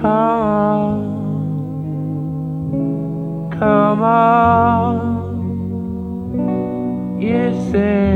Come on, come on. You think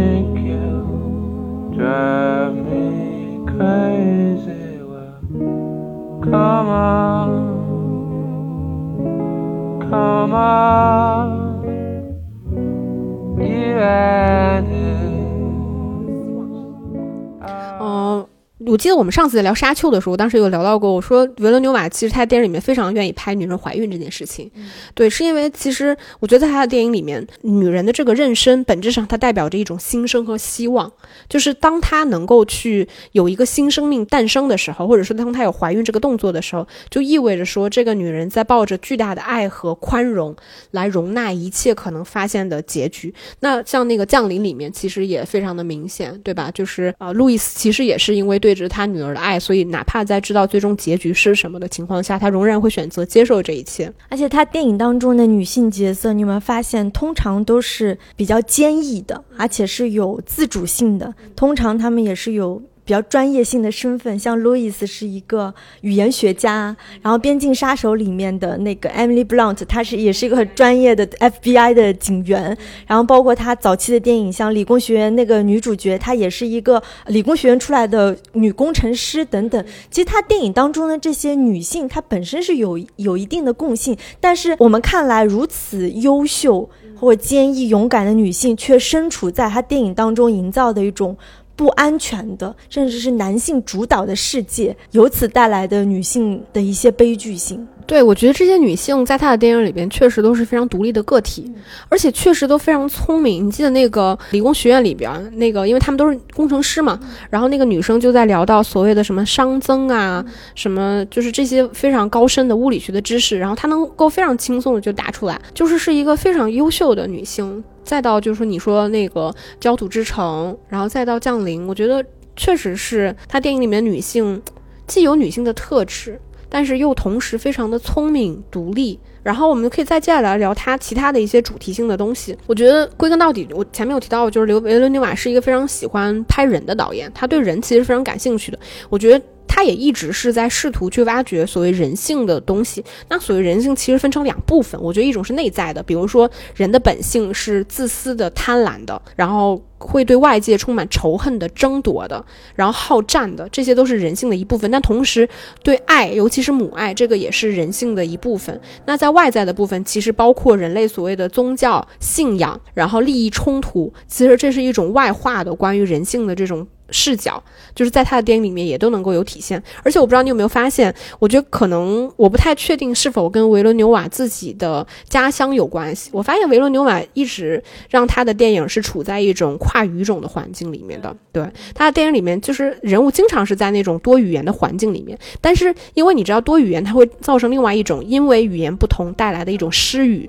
我记得我们上次在聊《沙丘》的时候，当时有聊到过，我说维伦纽瓦其实他在电影里面非常愿意拍女人怀孕这件事情。对，是因为其实我觉得在他的电影里面，女人的这个妊娠本质上它代表着一种新生和希望，就是当她能够去有一个新生命诞生的时候，或者说当她有怀孕这个动作的时候，就意味着说这个女人在抱着巨大的爱和宽容来容纳一切可能发现的结局。那像那个降临里面，其实也非常的明显，对吧？就是啊、呃路易斯其实也是因为对着他女儿的爱，所以哪怕在知道最终结局是什么的情况下，他仍然会选择接受这一切。而且他电影当中的女性角色，你有没有发现，通常都是比较坚毅的，而且是有自主性的。通常他们也是有比较专业性的身份，像路易斯是一个语言学家，然后《边境杀手》里面的那个 Emily Blunt，她是也是一个很专业的 FBI 的警员，然后包括她早期的电影，像《理工学院》那个女主角，她也是一个理工学院出来的女工程师等等。其实她电影当中的这些女性，她本身是有有一定的共性，但是我们看来如此优秀或坚毅勇敢的女性，却身处在她电影当中营造的一种。不安全的，甚至是男性主导的世界，由此带来的女性的一些悲剧性。对，我觉得这些女性在她的电影里边确实都是非常独立的个体，而且确实都非常聪明。你记得那个理工学院里边，那个因为他们都是工程师嘛，然后那个女生就在聊到所谓的什么熵增啊，什么就是这些非常高深的物理学的知识，然后她能够非常轻松的就答出来，就是是一个非常优秀的女性。再到就是说你说那个焦土之城，然后再到降临，我觉得确实是她电影里面女性既有女性的特质。但是又同时非常的聪明独立，然后我们可以再接下来聊他其他的一些主题性的东西。我觉得归根到底，我前面有提到，就是刘维伦尼瓦是一个非常喜欢拍人的导演，他对人其实非常感兴趣的。我觉得他也一直是在试图去挖掘所谓人性的东西。那所谓人性其实分成两部分，我觉得一种是内在的，比如说人的本性是自私的、贪婪的，然后。会对外界充满仇恨的、争夺的，然后好战的，这些都是人性的一部分。但同时，对爱，尤其是母爱，这个也是人性的一部分。那在外在的部分，其实包括人类所谓的宗教信仰，然后利益冲突，其实这是一种外化的关于人性的这种。视角就是在他的电影里面也都能够有体现，而且我不知道你有没有发现，我觉得可能我不太确定是否跟维伦纽瓦自己的家乡有关系。我发现维伦纽瓦一直让他的电影是处在一种跨语种的环境里面的，对他的电影里面就是人物经常是在那种多语言的环境里面，但是因为你知道多语言它会造成另外一种因为语言不同带来的一种失语。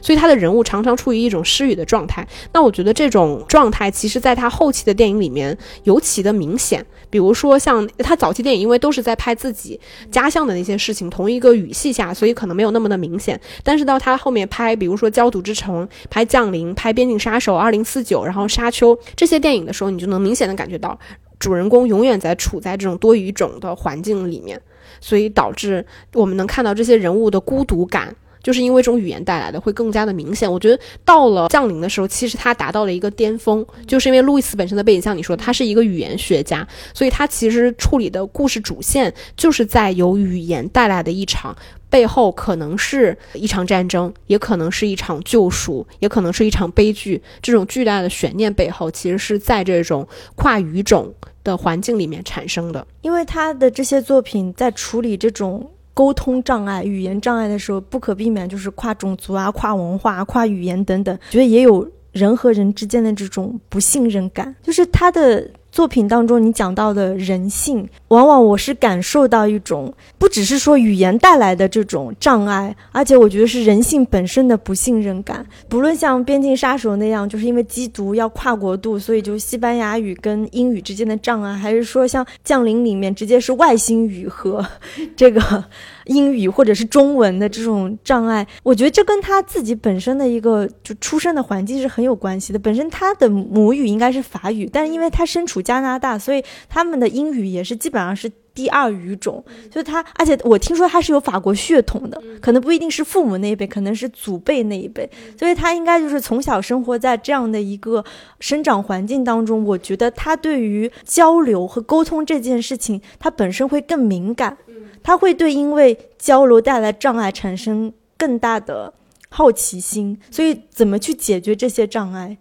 所以他的人物常常处于一种失语的状态。那我觉得这种状态，其实在他后期的电影里面尤其的明显。比如说像他早期电影，因为都是在拍自己家乡的那些事情，同一个语系下，所以可能没有那么的明显。但是到他后面拍，比如说《焦土之城》、拍《降临》、拍《边境杀手二零四九》，然后《沙丘》这些电影的时候，你就能明显的感觉到，主人公永远在处在这种多语种的环境里面，所以导致我们能看到这些人物的孤独感。就是因为这种语言带来的会更加的明显。我觉得到了降临的时候，其实他达到了一个巅峰，就是因为路易斯本身的背景，像你说，他是一个语言学家，所以他其实处理的故事主线就是在由语言带来的一场背后，可能是一场战争，也可能是一场救赎，也可能是一场悲剧。这种巨大的悬念背后，其实是在这种跨语种的环境里面产生的。因为他的这些作品在处理这种。沟通障碍、语言障碍的时候，不可避免就是跨种族啊、跨文化、跨语言等等，觉得也有人和人之间的这种不信任感。就是他的作品当中，你讲到的人性，往往我是感受到一种，不只是说语言带来的这种障碍，而且我觉得是人性本身的不信任感。不论像《边境杀手》那样，就是因为缉毒要跨国度，所以就西班牙语跟英语之间的障碍，还是说像《降临》里面直接是外星语和 这个。英语或者是中文的这种障碍，我觉得这跟他自己本身的一个就出生的环境是很有关系的。本身他的母语应该是法语，但是因为他身处加拿大，所以他们的英语也是基本上是第二语种，就他，而且我听说他是有法国血统的，可能不一定是父母那一辈，可能是祖辈那一辈，所以他应该就是从小生活在这样的一个生长环境当中。我觉得他对于交流和沟通这件事情，他本身会更敏感，他会对因为交流带来障碍产生更大的好奇心，所以怎么去解决这些障碍？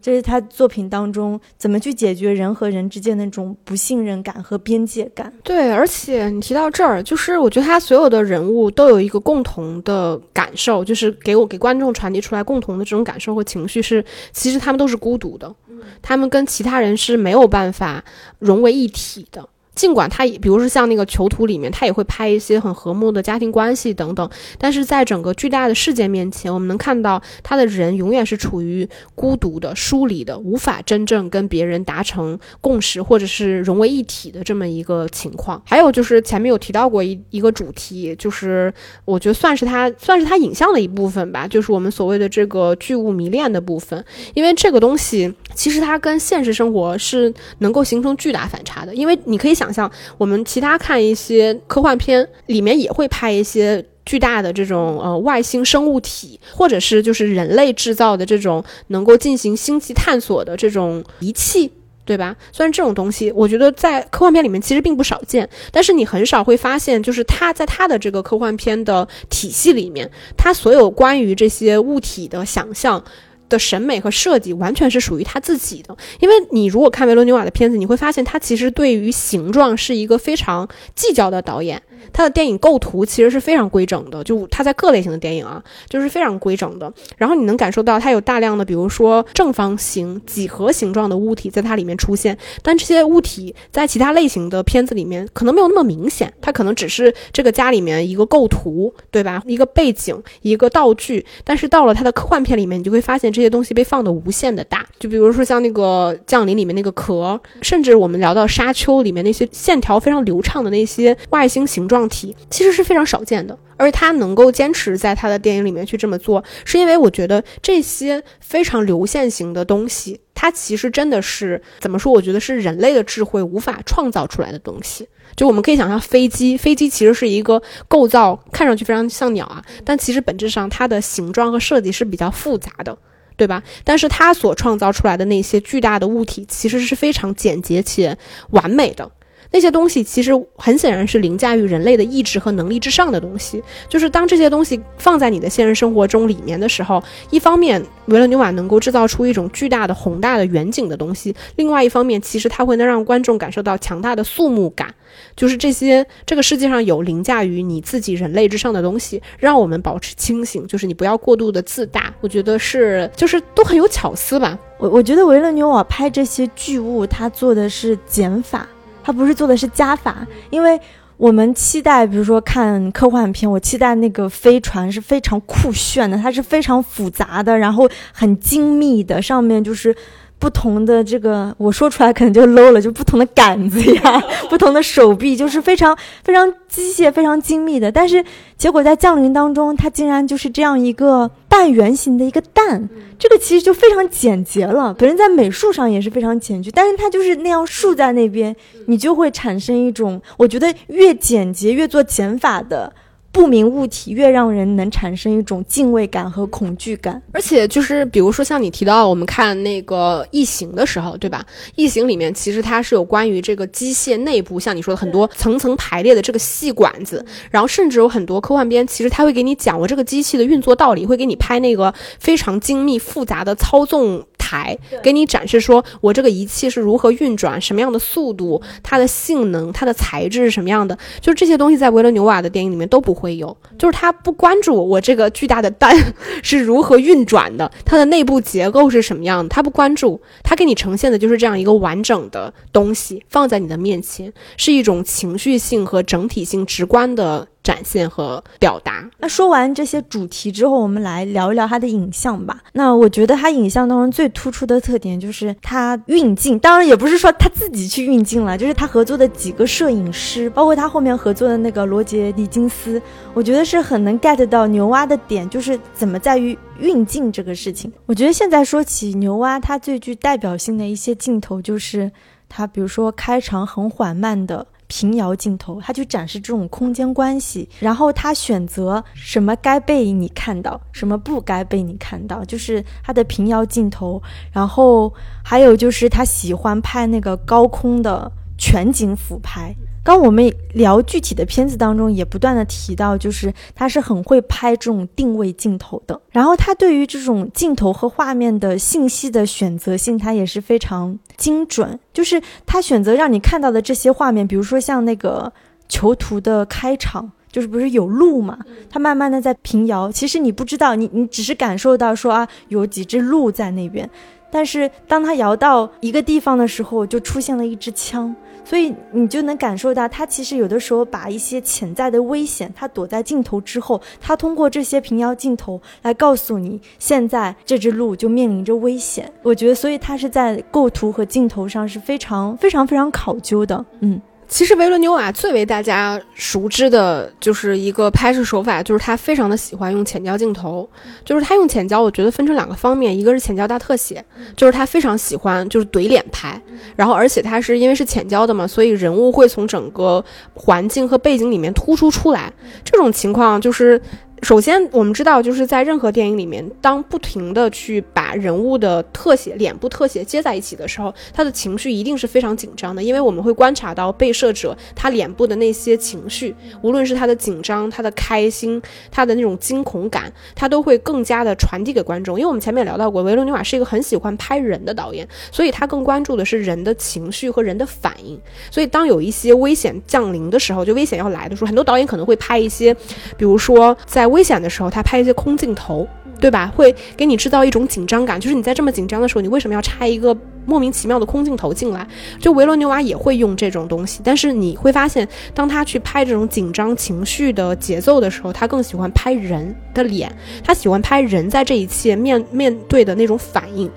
这是他作品当中怎么去解决人和人之间那种不信任感和边界感。对，而且你提到这儿，就是我觉得他所有的人物都有一个共同的感受，就是给我给观众传递出来共同的这种感受和情绪是，其实他们都是孤独的，他们跟其他人是没有办法融为一体的。尽管他，比如说像那个囚徒里面，他也会拍一些很和睦的家庭关系等等，但是在整个巨大的事件面前，我们能看到他的人永远是处于孤独的、疏离的，无法真正跟别人达成共识或者是融为一体的这么一个情况。还有就是前面有提到过一一个主题，就是我觉得算是他算是他影像的一部分吧，就是我们所谓的这个巨物迷恋的部分，因为这个东西其实它跟现实生活是能够形成巨大反差的，因为你可以想。像我们其他看一些科幻片，里面也会拍一些巨大的这种呃外星生物体，或者是就是人类制造的这种能够进行星际探索的这种仪器，对吧？虽然这种东西，我觉得在科幻片里面其实并不少见，但是你很少会发现，就是它在它的这个科幻片的体系里面，它所有关于这些物体的想象。的审美和设计完全是属于他自己的，因为你如果看维罗纽瓦的片子，你会发现他其实对于形状是一个非常计较的导演。他的电影构图其实是非常规整的，就他在各类型的电影啊，就是非常规整的。然后你能感受到他有大量的，比如说正方形、几何形状的物体在它里面出现，但这些物体在其他类型的片子里面可能没有那么明显，它可能只是这个家里面一个构图，对吧？一个背景、一个道具。但是到了他的科幻片里面，你就会发现这些东西被放的无限的大。就比如说像那个《降临》里面那个壳，甚至我们聊到《沙丘》里面那些线条非常流畅的那些外星形状。体其实是非常少见的，而他能够坚持在他的电影里面去这么做，是因为我觉得这些非常流线型的东西，它其实真的是怎么说？我觉得是人类的智慧无法创造出来的东西。就我们可以想象，飞机，飞机其实是一个构造，看上去非常像鸟啊，但其实本质上它的形状和设计是比较复杂的，对吧？但是它所创造出来的那些巨大的物体，其实是非常简洁且完美的。那些东西其实很显然是凌驾于人类的意志和能力之上的东西。就是当这些东西放在你的现实生活中里面的时候，一方面维勒纽瓦能够制造出一种巨大的宏大的远景的东西，另外一方面其实它会能让观众感受到强大的肃穆感。就是这些这个世界上有凌驾于你自己人类之上的东西，让我们保持清醒。就是你不要过度的自大。我觉得是，就是都很有巧思吧。我我觉得维勒纽瓦拍这些巨物，他做的是减法。他不是做的是加法，因为我们期待，比如说看科幻片，我期待那个飞船是非常酷炫的，它是非常复杂的，然后很精密的，上面就是。不同的这个，我说出来可能就 low 了，就不同的杆子呀，不同的手臂，就是非常非常机械、非常精密的。但是结果在降临当中，它竟然就是这样一个半圆形的一个蛋，这个其实就非常简洁了。本身在美术上也是非常简洁，但是它就是那样竖在那边，你就会产生一种，我觉得越简洁越做减法的。不明物体越让人能产生一种敬畏感和恐惧感，而且就是比如说像你提到我们看那个异形的时候，对吧？异形里面其实它是有关于这个机械内部，像你说的很多层层排列的这个细管子，然后甚至有很多科幻片，其实它会给你讲我这个机器的运作道理，会给你拍那个非常精密复杂的操纵。台给你展示说，我这个仪器是如何运转，什么样的速度，它的性能，它的材质是什么样的，就是这些东西在维伦纽瓦的电影里面都不会有，就是他不关注我这个巨大的蛋 是如何运转的，它的内部结构是什么样的，他不关注，他给你呈现的就是这样一个完整的东西放在你的面前，是一种情绪性和整体性直观的。展现和表达。那说完这些主题之后，我们来聊一聊它的影像吧。那我觉得它影像当中最突出的特点就是它运镜，当然也不是说他自己去运镜了，就是他合作的几个摄影师，包括他后面合作的那个罗杰·狄金斯，我觉得是很能 get 到牛蛙的点，就是怎么在于运镜这个事情。我觉得现在说起牛蛙，它最具代表性的一些镜头就是他，比如说开场很缓慢的。平摇镜头，他去展示这种空间关系，然后他选择什么该被你看到，什么不该被你看到，就是他的平摇镜头，然后还有就是他喜欢拍那个高空的全景俯拍。刚我们聊具体的片子当中，也不断的提到，就是他是很会拍这种定位镜头的。然后他对于这种镜头和画面的信息的选择性，他也是非常精准。就是他选择让你看到的这些画面，比如说像那个囚徒的开场，就是不是有鹿嘛？他慢慢的在平遥，其实你不知道，你你只是感受到说啊，有几只鹿在那边。但是当他摇到一个地方的时候，就出现了一支枪。所以你就能感受到，他其实有的时候把一些潜在的危险，他躲在镜头之后，他通过这些平遥镜头来告诉你，现在这只鹿就面临着危险。我觉得，所以他是在构图和镜头上是非常非常非常考究的，嗯。其实维伦纽瓦最为大家熟知的就是一个拍摄手法，就是他非常的喜欢用浅焦镜头。就是他用浅焦，我觉得分成两个方面，一个是浅焦大特写，就是他非常喜欢就是怼脸拍，然后而且他是因为是浅焦的嘛，所以人物会从整个环境和背景里面突出出来。这种情况就是。首先，我们知道，就是在任何电影里面，当不停的去把人物的特写、脸部特写接在一起的时候，他的情绪一定是非常紧张的，因为我们会观察到被摄者他脸部的那些情绪，无论是他的紧张、他的开心、他的那种惊恐感，他都会更加的传递给观众。因为我们前面也聊到过，维罗纽瓦是一个很喜欢拍人的导演，所以他更关注的是人的情绪和人的反应。所以当有一些危险降临的时候，就危险要来的时候，很多导演可能会拍一些，比如说在危险的时候，他拍一些空镜头，对吧？会给你制造一种紧张感，就是你在这么紧张的时候，你为什么要插一个莫名其妙的空镜头进来？就维罗纽瓦也会用这种东西，但是你会发现，当他去拍这种紧张情绪的节奏的时候，他更喜欢拍人的脸，他喜欢拍人在这一切面面对的那种反应。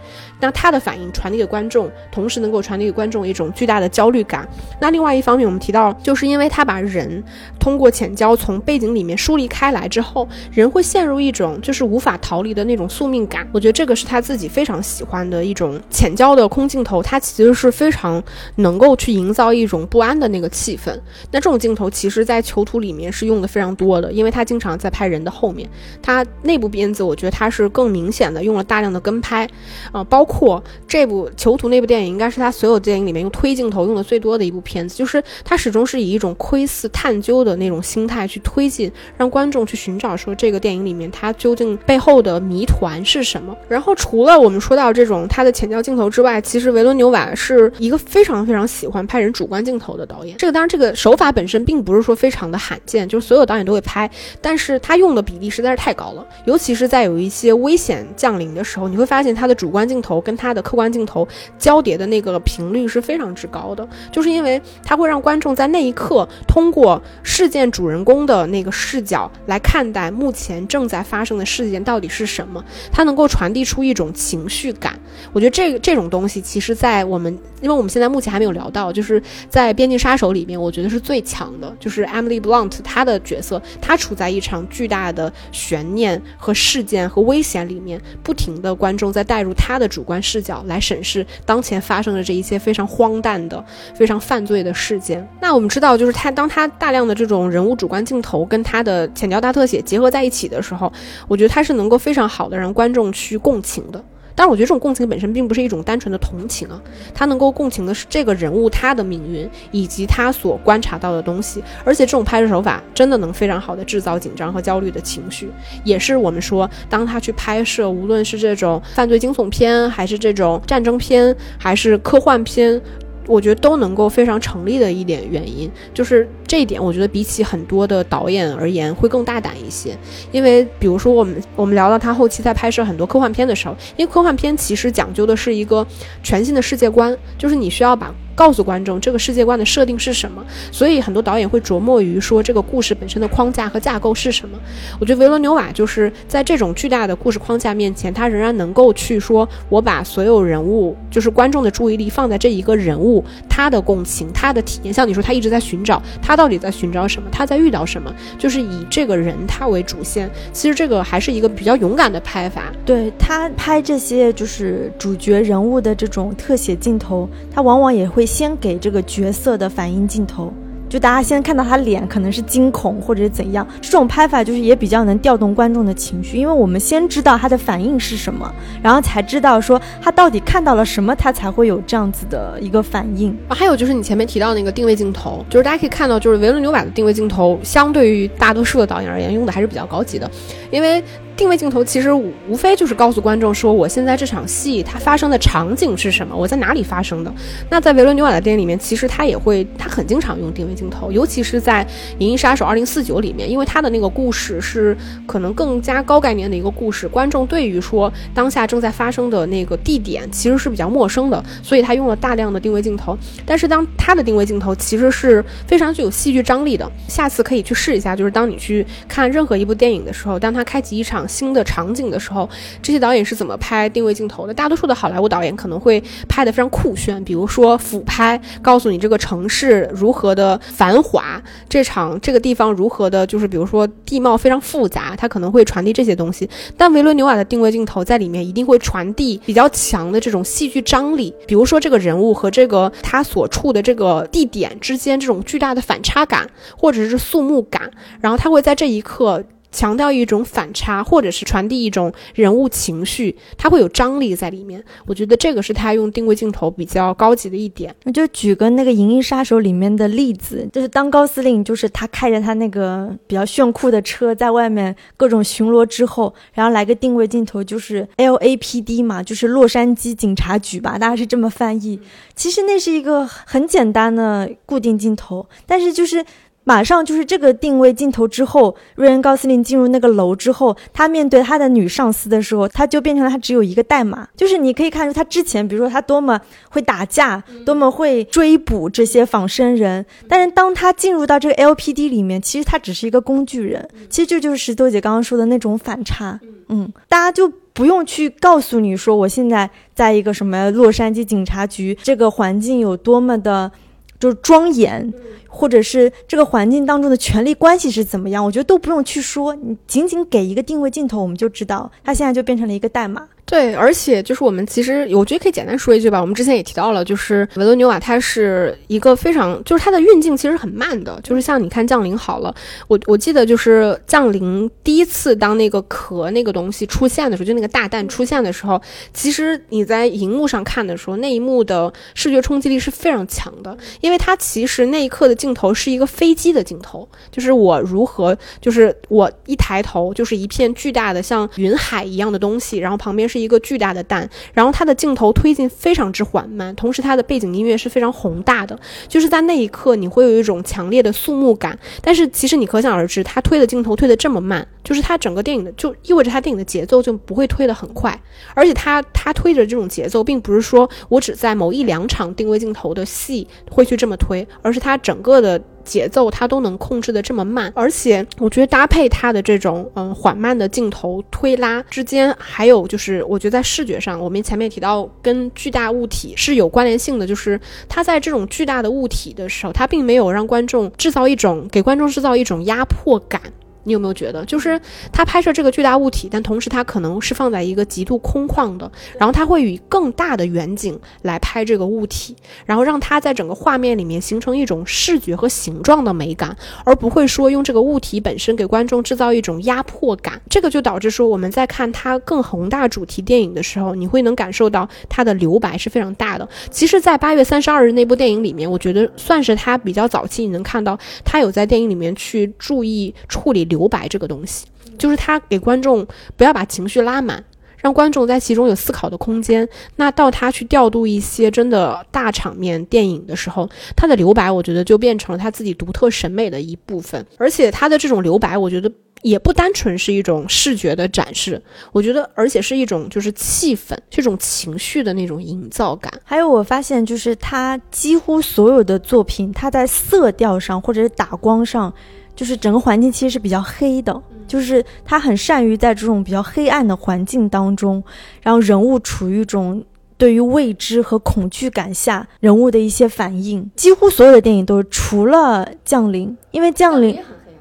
那他的反应传递给观众，同时能够传递给观众一种巨大的焦虑感。那另外一方面，我们提到，就是因为他把人通过浅焦从背景里面疏离开来之后，人会陷入一种就是无法逃离的那种宿命感。我觉得这个是他自己非常喜欢的一种浅焦的空镜头，它其实是非常能够去营造一种不安的那个气氛。那这种镜头其实在囚徒里面是用的非常多的，因为他经常在拍人的后面。他内部片子，我觉得他是更明显的用了大量的跟拍，啊，包。括这部《囚徒》那部电影，应该是他所有电影里面用推镜头用的最多的一部片子。就是他始终是以一种窥视、探究的那种心态去推进，让观众去寻找说这个电影里面它究竟背后的谜团是什么。然后除了我们说到这种他的浅焦镜头之外，其实维伦纽瓦是一个非常非常喜欢拍人主观镜头的导演。这个当然，这个手法本身并不是说非常的罕见，就是所有导演都会拍，但是他用的比例实在是太高了。尤其是在有一些危险降临的时候，你会发现他的主观镜头。跟他的客观镜头交叠的那个频率是非常之高的，就是因为他会让观众在那一刻通过事件主人公的那个视角来看待目前正在发生的事件到底是什么，他能够传递出一种情绪感。我觉得这这种东西，其实，在我们因为我们现在目前还没有聊到，就是在《边境杀手》里面，我觉得是最强的，就是 Emily Blunt 她的角色，她处在一场巨大的悬念和事件和危险里面，不停的观众在带入她的主观。视角来审视当前发生的这一些非常荒诞的、非常犯罪的事件。那我们知道，就是他当他大量的这种人物主观镜头跟他的浅焦大特写结合在一起的时候，我觉得他是能够非常好的让观众去共情的。但是我觉得这种共情本身并不是一种单纯的同情啊，他能够共情的是这个人物他的命运以及他所观察到的东西，而且这种拍摄手法真的能非常好的制造紧张和焦虑的情绪，也是我们说当他去拍摄，无论是这种犯罪惊悚片，还是这种战争片，还是科幻片。我觉得都能够非常成立的一点原因，就是这一点，我觉得比起很多的导演而言会更大胆一些。因为比如说我们我们聊到他后期在拍摄很多科幻片的时候，因为科幻片其实讲究的是一个全新的世界观，就是你需要把。告诉观众这个世界观的设定是什么，所以很多导演会琢磨于说这个故事本身的框架和架构是什么。我觉得维罗纽瓦就是在这种巨大的故事框架面前，他仍然能够去说，我把所有人物，就是观众的注意力放在这一个人物，他的共情，他的体验。像你说，他一直在寻找，他到底在寻找什么？他在遇到什么？就是以这个人他为主线。其实这个还是一个比较勇敢的拍法。对他拍这些就是主角人物的这种特写镜头，他往往也会。先给这个角色的反应镜头，就大家先看到他脸可能是惊恐或者是怎样，这种拍法就是也比较能调动观众的情绪，因为我们先知道他的反应是什么，然后才知道说他到底看到了什么，他才会有这样子的一个反应。还有就是你前面提到那个定位镜头，就是大家可以看到，就是维伦纽瓦的定位镜头，相对于大多数的导演而言，用的还是比较高级的，因为。定位镜头其实无非就是告诉观众说，我现在这场戏它发生的场景是什么，我在哪里发生的。那在维伦纽瓦的电影里面，其实他也会，他很经常用定位镜头，尤其是在《银翼杀手2049》里面，因为他的那个故事是可能更加高概念的一个故事，观众对于说当下正在发生的那个地点其实是比较陌生的，所以他用了大量的定位镜头。但是当他的定位镜头其实是非常具有戏剧张力的，下次可以去试一下，就是当你去看任何一部电影的时候，当他开启一场。新的场景的时候，这些导演是怎么拍定位镜头的？大多数的好莱坞导演可能会拍的非常酷炫，比如说俯拍，告诉你这个城市如何的繁华，这场这个地方如何的，就是比如说地貌非常复杂，他可能会传递这些东西。但维伦纽瓦的定位镜头在里面一定会传递比较强的这种戏剧张力，比如说这个人物和这个他所处的这个地点之间这种巨大的反差感，或者是肃穆感，然后他会在这一刻。强调一种反差，或者是传递一种人物情绪，它会有张力在里面。我觉得这个是他用定位镜头比较高级的一点。那就举个那个《银翼杀手》里面的例子，就是当高司令就是他开着他那个比较炫酷的车在外面各种巡逻之后，然后来个定位镜头，就是 LAPD 嘛，就是洛杉矶警察局吧，大家是这么翻译。其实那是一个很简单的固定镜头，但是就是。马上就是这个定位镜头之后，瑞恩·高斯林进入那个楼之后，他面对他的女上司的时候，他就变成了他只有一个代码。就是你可以看出他之前，比如说他多么会打架，多么会追捕这些仿生人，但是当他进入到这个 LPD 里面，其实他只是一个工具人。其实这就是石头姐刚刚说的那种反差。嗯，大家就不用去告诉你说我现在在一个什么洛杉矶警察局，这个环境有多么的。就是庄严，或者是这个环境当中的权力关系是怎么样，我觉得都不用去说，你仅仅给一个定位镜头，我们就知道，它现在就变成了一个代码。对，而且就是我们其实，我觉得可以简单说一句吧。我们之前也提到了，就是维罗纽瓦，它是一个非常，就是它的运镜其实很慢的。就是像你看《降临》好了，我我记得就是《降临》第一次当那个壳那个东西出现的时候，就那个大蛋出现的时候，其实你在荧幕上看的时候，那一幕的视觉冲击力是非常强的，因为它其实那一刻的镜头是一个飞机的镜头，就是我如何，就是我一抬头就是一片巨大的像云海一样的东西，然后旁边是。一个巨大的蛋，然后它的镜头推进非常之缓慢，同时它的背景音乐是非常宏大的，就是在那一刻你会有一种强烈的肃穆感。但是其实你可想而知，他推的镜头推的这么慢，就是它整个电影的就意味着它电影的节奏就不会推得很快，而且它它推着这种节奏，并不是说我只在某一两场定位镜头的戏会去这么推，而是它整个的。节奏它都能控制的这么慢，而且我觉得搭配它的这种嗯缓慢的镜头推拉之间，还有就是我觉得在视觉上，我们前面提到跟巨大物体是有关联性的，就是它在这种巨大的物体的时候，它并没有让观众制造一种给观众制造一种压迫感。你有没有觉得，就是他拍摄这个巨大物体，但同时他可能是放在一个极度空旷的，然后他会以更大的远景来拍这个物体，然后让它在整个画面里面形成一种视觉和形状的美感，而不会说用这个物体本身给观众制造一种压迫感。这个就导致说我们在看它更宏大主题电影的时候，你会能感受到它的留白是非常大的。其实，在八月三十二日那部电影里面，我觉得算是他比较早期，你能看到他有在电影里面去注意处理。留白这个东西，就是他给观众不要把情绪拉满，让观众在其中有思考的空间。那到他去调度一些真的大场面电影的时候，他的留白，我觉得就变成了他自己独特审美的一部分。而且他的这种留白，我觉得也不单纯是一种视觉的展示，我觉得而且是一种就是气氛，这种情绪的那种营造感。还有我发现，就是他几乎所有的作品，他在色调上或者是打光上。就是整个环境其实是比较黑的，就是他很善于在这种比较黑暗的环境当中，然后人物处于一种对于未知和恐惧感下人物的一些反应。几乎所有的电影都是除了《降临》，因为《降临》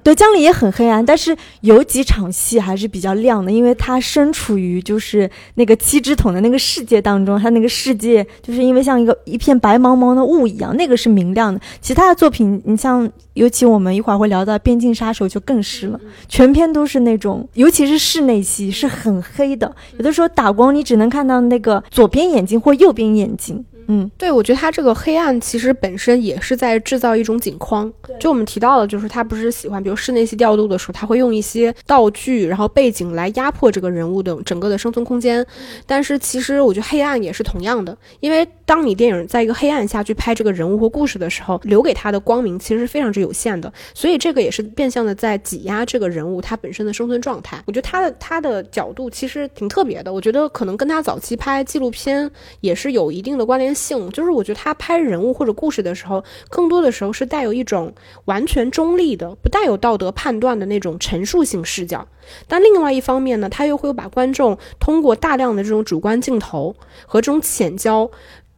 对，江里也很黑暗，但是有几场戏还是比较亮的，因为他身处于就是那个七只桶的那个世界当中，他那个世界就是因为像一个一片白茫茫的雾一样，那个是明亮的。其他的作品，你像尤其我们一会儿会聊到《边境杀手》就更是了，全篇都是那种，尤其是室内戏是很黑的，有的时候打光你只能看到那个左边眼睛或右边眼睛。嗯，对，我觉得他这个黑暗其实本身也是在制造一种景框。就我们提到了，就是他不是喜欢，比如室内戏调度的时候，他会用一些道具，然后背景来压迫这个人物的整个的生存空间。但是其实我觉得黑暗也是同样的，因为当你电影在一个黑暗下去拍这个人物或故事的时候，留给他的光明其实是非常之有限的。所以这个也是变相的在挤压这个人物他本身的生存状态。我觉得他的他的角度其实挺特别的，我觉得可能跟他早期拍纪录片也是有一定的关联性。就是我觉得他拍人物或者故事的时候，更多的时候是带有一种完全中立的、不带有道德判断的那种陈述性视角。但另外一方面呢，他又会把观众通过大量的这种主观镜头和这种浅焦，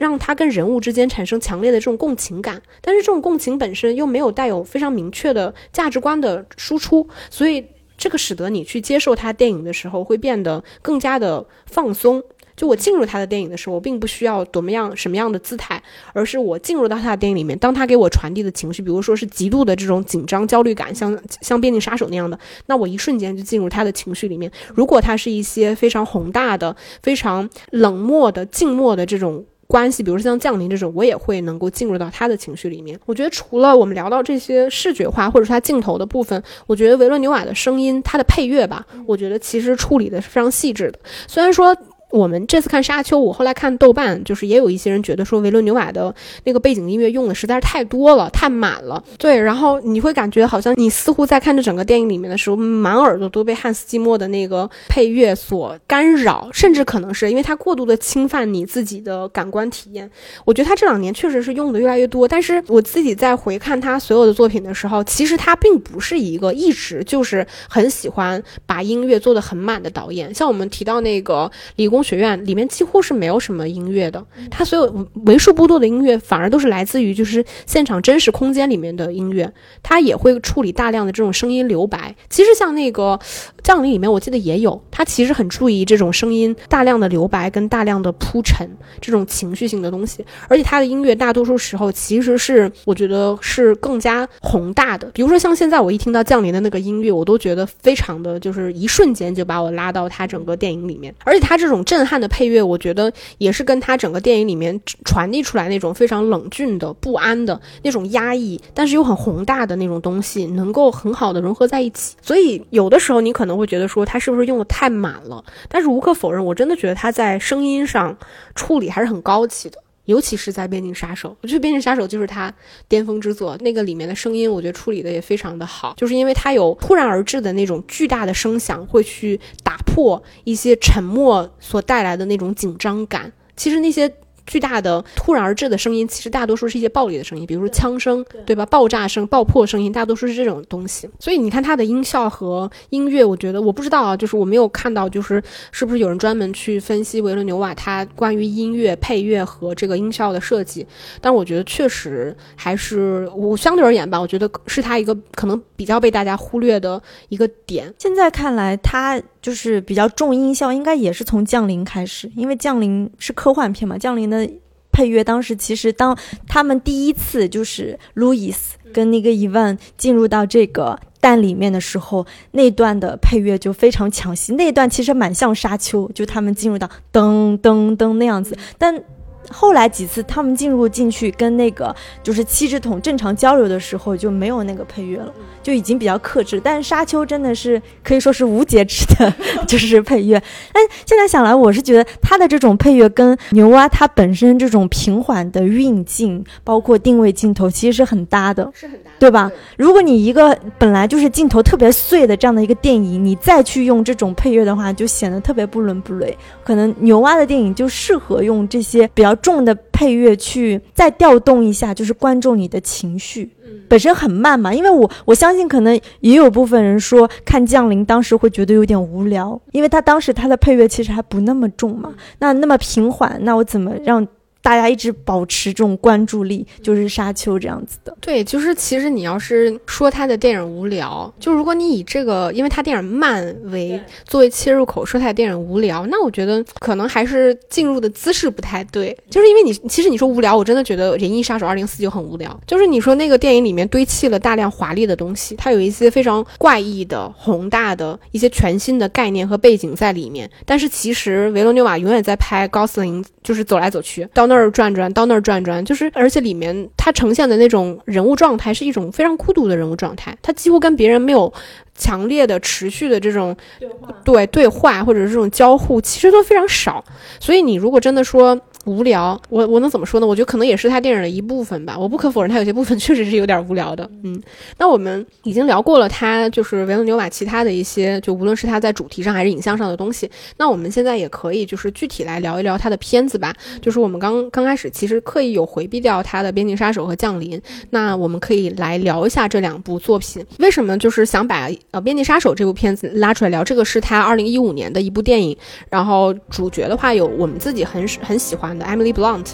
让他跟人物之间产生强烈的这种共情感。但是这种共情本身又没有带有非常明确的价值观的输出，所以这个使得你去接受他电影的时候会变得更加的放松。就我进入他的电影的时候，我并不需要怎么样什么样的姿态，而是我进入到他的电影里面，当他给我传递的情绪，比如说是极度的这种紧张、焦虑感，像像《边境杀手》那样的，那我一瞬间就进入他的情绪里面。如果他是一些非常宏大的、非常冷漠的、静默的这种关系，比如说像降临这种，我也会能够进入到他的情绪里面。我觉得除了我们聊到这些视觉化或者说他镜头的部分，我觉得维伦纽瓦的声音、他的配乐吧，我觉得其实处理的是非常细致的。虽然说。我们这次看《沙丘》，我后来看豆瓣，就是也有一些人觉得说维伦纽瓦的那个背景音乐用的实在是太多了，太满了。对，然后你会感觉好像你似乎在看这整个电影里面的时候，满耳朵都被汉斯季默的那个配乐所干扰，甚至可能是因为它过度的侵犯你自己的感官体验。我觉得他这两年确实是用的越来越多，但是我自己在回看他所有的作品的时候，其实他并不是一个一直就是很喜欢把音乐做的很满的导演。像我们提到那个理工。学院里面几乎是没有什么音乐的，它所有为数不多的音乐反而都是来自于就是现场真实空间里面的音乐，它也会处理大量的这种声音留白。其实像那个降临里面，我记得也有，它其实很注意这种声音大量的留白跟大量的铺陈这种情绪性的东西，而且它的音乐大多数时候其实是我觉得是更加宏大的。比如说像现在我一听到降临的那个音乐，我都觉得非常的就是一瞬间就把我拉到它整个电影里面，而且它这种。震撼的配乐，我觉得也是跟他整个电影里面传递出来那种非常冷峻的、不安的那种压抑，但是又很宏大的那种东西，能够很好的融合在一起。所以有的时候你可能会觉得说他是不是用的太满了，但是无可否认，我真的觉得他在声音上处理还是很高级的。尤其是在《边境杀手》，我觉得《边境杀手》就是他巅峰之作。那个里面的声音，我觉得处理的也非常的好，就是因为它有突然而至的那种巨大的声响，会去打破一些沉默所带来的那种紧张感。其实那些。巨大的突然而至的声音，其实大多数是一些暴力的声音，比如说枪声，对吧？爆炸声、爆破声音，大多数是这种东西。所以你看它的音效和音乐，我觉得我不知道啊，就是我没有看到，就是是不是有人专门去分析维伦纽瓦他关于音乐配乐和这个音效的设计？但我觉得确实还是我相对而言吧，我觉得是他一个可能比较被大家忽略的一个点。现在看来，他就是比较重音效，应该也是从降临开始，因为降临是科幻片嘛，降临。的配乐，当时其实当他们第一次就是路易斯跟那个伊万进入到这个蛋里面的时候，那段的配乐就非常抢戏。那段其实蛮像沙丘，就他们进入到噔噔噔那样子，但。后来几次他们进入进去跟那个就是七只桶正常交流的时候就没有那个配乐了，就已经比较克制。但是沙丘真的是可以说是无节制的，就是配乐。但现在想来，我是觉得他的这种配乐跟牛蛙它本身这种平缓的运镜，包括定位镜头，其实是很搭的，是很搭，对吧？如果你一个本来就是镜头特别碎的这样的一个电影，你再去用这种配乐的话，就显得特别不伦不类。可能牛蛙的电影就适合用这些比较。重的配乐去再调动一下，就是观众你的情绪，本身很慢嘛。因为我我相信，可能也有部分人说看降临当时会觉得有点无聊，因为他当时他的配乐其实还不那么重嘛，那那么平缓，那我怎么让大家一直保持这种关注力，就是沙丘这样子的。对，就是其实你要是说他的电影无聊，就如果你以这个，因为他电影慢为作为切入口，说他的电影无聊，那我觉得可能还是进入的姿势不太对。就是因为你其实你说无聊，我真的觉得《银翼杀手二零四九》很无聊。就是你说那个电影里面堆砌了大量华丽的东西，它有一些非常怪异的、宏大的一些全新的概念和背景在里面，但是其实维罗纽瓦永远在拍高斯林，就是走来走去，到那儿转转，到那儿转转，就是而且里面他呈现的那种人物状态是一种非常孤独的人物状态，他几乎跟别人没有强烈的、持续的这种对对话或者是这种交互，其实都非常少。所以你如果真的说无聊，我我能怎么说呢？我觉得可能也是他电影的一部分吧。我不可否认，他有些部分确实是有点无聊的。嗯，那我们已经聊过了他就是维伦纽瓦其他的一些，就无论是他在主题上还是影像上的东西。那我们现在也可以就是具体来聊一聊他的片子吧。就是我们刚刚开始其实刻意有回避掉他的《边境杀手》和《降临》，那我们可以来聊一下这两部作品。为什么就是想把呃《边境杀手》这部片子拉出来聊？这个是他二零一五年的一部电影，然后主角的话有我们自己很很喜欢的 Emily Blunt，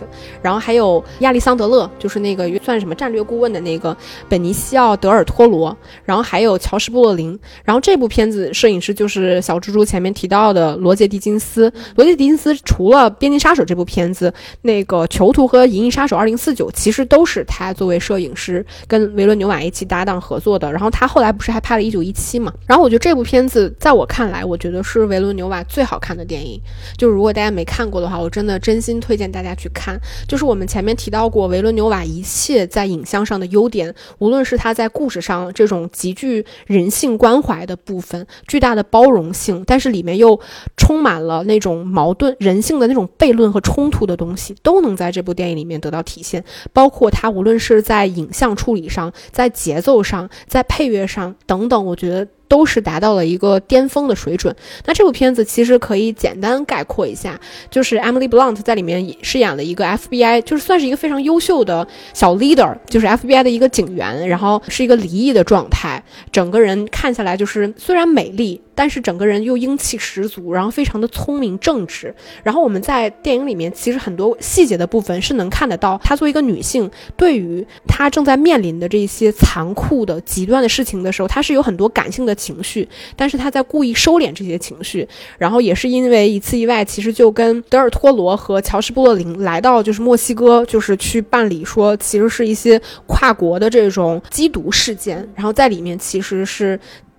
然后还有亚历桑德勒，就是那个算什么战略顾问的那个本尼西奥·德尔托罗，然后还有乔什·布洛林。然后这部片子摄影师就是小猪猪前面提到的罗杰·狄金斯。罗杰·狄金斯除了《边境杀手》这部片子，那个《囚徒》和《银翼杀手二零四九》其实都是他作为摄影师跟维伦纽瓦一起搭档合作的。然后他后来不是还拍了《一九一七》嘛？然后我觉得这部片子在我看来，我觉得是维伦纽瓦最好看的电影。就如果大家没看过的话，我真的真心推推荐大家去看。就是我们前面提到过维伦纽瓦一切在影像上的优点，无论是他在故事上这种极具人性关怀的部分，巨大的包容性，但是里面又充满了那种矛盾人性的那种悖论和冲突的东西，都能在这部电影里面得到体现。包括他无论是在影像处理上，在节奏上，在配乐上等等，我觉得。都是达到了一个巅峰的水准。那这部片子其实可以简单概括一下，就是 Emily Blunt 在里面饰演了一个 FBI，就是算是一个非常优秀的小 leader，就是 FBI 的一个警员，然后是一个离异的状态，整个人看下来就是虽然美丽。但是整个人又英气十足，然后非常的聪明正直。然后我们在电影里面其实很多细节的部分是能看得到，她作为一个女性，对于她正在面临的这些残酷的极端的事情的时候，她是有很多感性的情绪，但是她在故意收敛这些情绪。然后也是因为一次意外，其实就跟德尔托罗和乔什布洛林来到就是墨西哥，就是去办理说其实是一些跨国的这种缉毒事件，然后在里面其实是。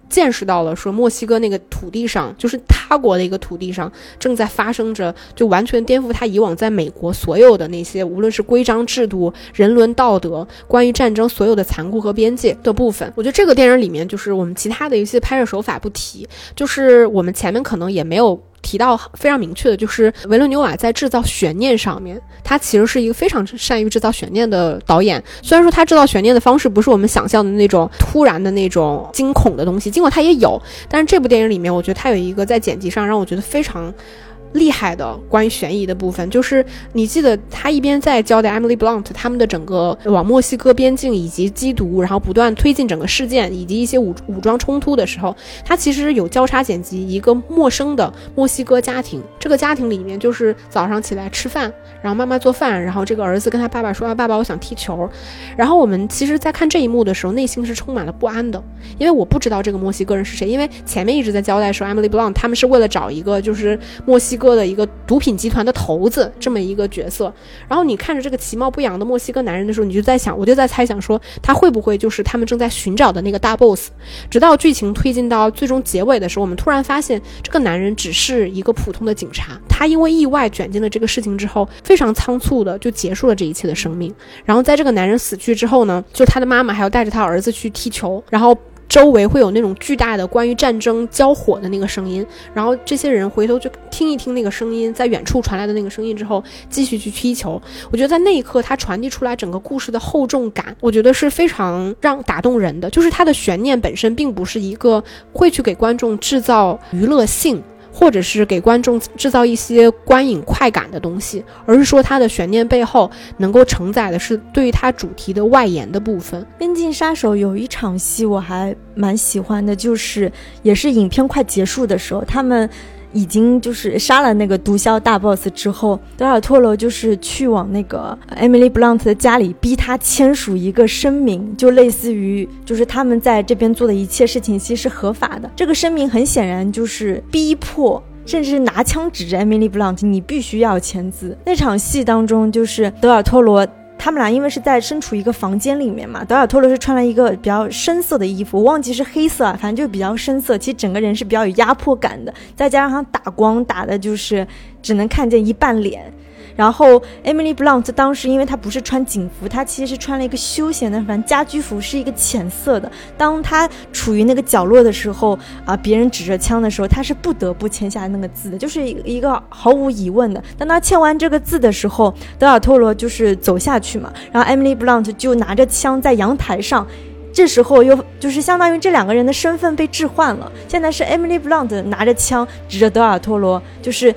见识到了，说墨西哥那个土地上，就是他国的一个土地上，正在发生着，就完全颠覆他以往在美国所有的那些，无论是规章制度、人伦道德、关于战争所有的残酷和边界的部分。我觉得这个电影里面，就是我们其他的一些拍摄手法不提，就是我们前面可能也没有。提到非常明确的，就是维伦纽瓦在制造悬念上面，他其实是一个非常善于制造悬念的导演。虽然说他制造悬念的方式不是我们想象的那种突然的那种惊恐的东西，尽管他也有，但是这部电影里面，我觉得他有一个在剪辑上让我觉得非常。厉害的关于悬疑的部分，就是你记得他一边在交代 Emily Blunt 他们的整个往墨西哥边境以及缉毒，然后不断推进整个事件以及一些武武装冲突的时候，他其实有交叉剪辑一个陌生的墨西哥家庭。这个家庭里面就是早上起来吃饭，然后妈妈做饭，然后这个儿子跟他爸爸说：“啊，爸爸，我想踢球。”然后我们其实，在看这一幕的时候，内心是充满了不安的，因为我不知道这个墨西哥人是谁，因为前面一直在交代说 Emily Blunt 他们是为了找一个就是墨西。个的一个毒品集团的头子这么一个角色，然后你看着这个其貌不扬的墨西哥男人的时候，你就在想，我就在猜想说，他会不会就是他们正在寻找的那个大 boss？直到剧情推进到最终结尾的时候，我们突然发现，这个男人只是一个普通的警察，他因为意外卷进了这个事情之后，非常仓促的就结束了这一切的生命。然后在这个男人死去之后呢，就他的妈妈还要带着他儿子去踢球，然后。周围会有那种巨大的关于战争交火的那个声音，然后这些人回头就听一听那个声音，在远处传来的那个声音之后，继续去踢球。我觉得在那一刻，它传递出来整个故事的厚重感，我觉得是非常让打动人的。就是它的悬念本身并不是一个会去给观众制造娱乐性。或者是给观众制造一些观影快感的东西，而是说它的悬念背后能够承载的是对于它主题的外延的部分。《边境杀手》有一场戏我还蛮喜欢的，就是也是影片快结束的时候，他们已经就是杀了那个毒枭大 boss 之后，德尔托罗就是去往那个 Emily Blunt 的家里，逼他签署一个声明，就类似于就是他们在这边做的一切事情其实是合法的。这个声明很显然就是逼迫。甚至拿枪指着 Emily Blunt，你必须要签字。那场戏当中，就是德尔托罗他们俩因为是在身处一个房间里面嘛，德尔托罗是穿了一个比较深色的衣服，我忘记是黑色啊，反正就比较深色。其实整个人是比较有压迫感的，再加上他打光打的就是只能看见一半脸。然后 Emily Blunt 当时，因为她不是穿警服，她其实是穿了一个休闲的，反正家居服是一个浅色的。当她处于那个角落的时候，啊，别人指着枪的时候，她是不得不签下那个字的，就是一个毫无疑问的。当她签完这个字的时候，德尔托罗就是走下去嘛，然后 Emily Blunt 就拿着枪在阳台上，这时候又就是相当于这两个人的身份被置换了，现在是 Emily Blunt 拿着枪指着德尔托罗，就是。